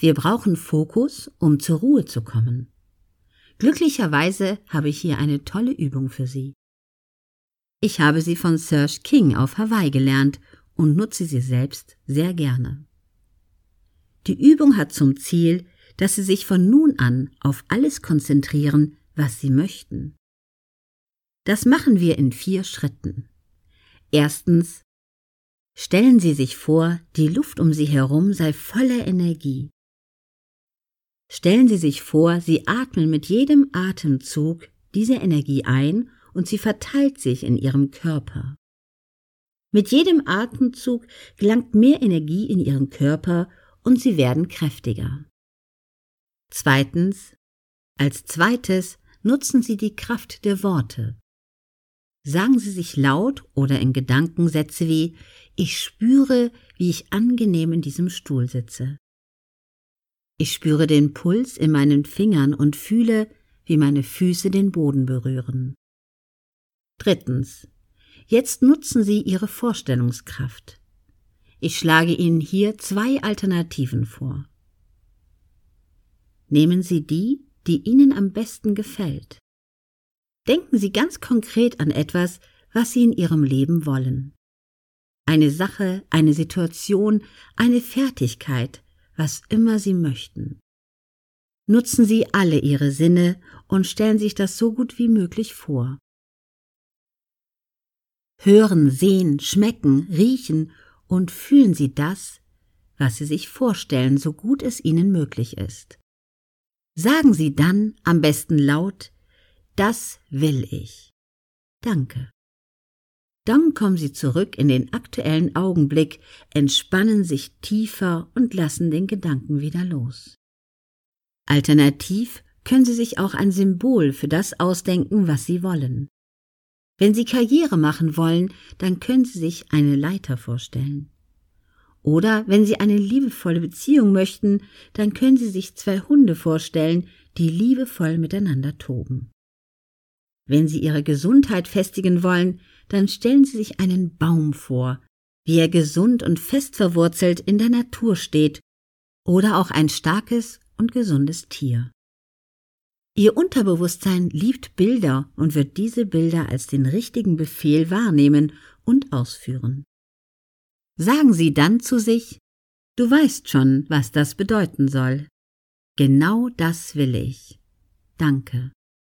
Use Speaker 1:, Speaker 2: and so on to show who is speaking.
Speaker 1: Wir brauchen Fokus, um zur Ruhe zu kommen. Glücklicherweise habe ich hier eine tolle Übung für Sie. Ich habe sie von Serge King auf Hawaii gelernt und nutze sie selbst sehr gerne. Die Übung hat zum Ziel, dass Sie sich von nun an auf alles konzentrieren, was Sie möchten. Das machen wir in vier Schritten. Erstens Stellen Sie sich vor, die Luft um Sie herum sei voller Energie. Stellen Sie sich vor, Sie atmen mit jedem Atemzug diese Energie ein und sie verteilt sich in Ihrem Körper. Mit jedem Atemzug gelangt mehr Energie in Ihren Körper und Sie werden kräftiger. Zweitens, als zweites nutzen Sie die Kraft der Worte. Sagen Sie sich laut oder in Gedanken Sätze wie Ich spüre, wie ich angenehm in diesem Stuhl sitze. Ich spüre den Puls in meinen Fingern und fühle, wie meine Füße den Boden berühren. Drittens. Jetzt nutzen Sie Ihre Vorstellungskraft. Ich schlage Ihnen hier zwei Alternativen vor. Nehmen Sie die, die Ihnen am besten gefällt. Denken Sie ganz konkret an etwas, was Sie in Ihrem Leben wollen. Eine Sache, eine Situation, eine Fertigkeit, was immer Sie möchten. Nutzen Sie alle Ihre Sinne und stellen sich das so gut wie möglich vor. Hören, sehen, schmecken, riechen und fühlen Sie das, was Sie sich vorstellen, so gut es Ihnen möglich ist. Sagen Sie dann am besten laut, das will ich. Danke. Dann kommen Sie zurück in den aktuellen Augenblick, entspannen sich tiefer und lassen den Gedanken wieder los. Alternativ können Sie sich auch ein Symbol für das ausdenken, was Sie wollen. Wenn Sie Karriere machen wollen, dann können Sie sich eine Leiter vorstellen. Oder wenn Sie eine liebevolle Beziehung möchten, dann können Sie sich zwei Hunde vorstellen, die liebevoll miteinander toben. Wenn Sie Ihre Gesundheit festigen wollen, dann stellen Sie sich einen Baum vor, wie er gesund und fest verwurzelt in der Natur steht, oder auch ein starkes und gesundes Tier. Ihr Unterbewusstsein liebt Bilder und wird diese Bilder als den richtigen Befehl wahrnehmen und ausführen. Sagen Sie dann zu sich, du weißt schon, was das bedeuten soll. Genau das will ich. Danke.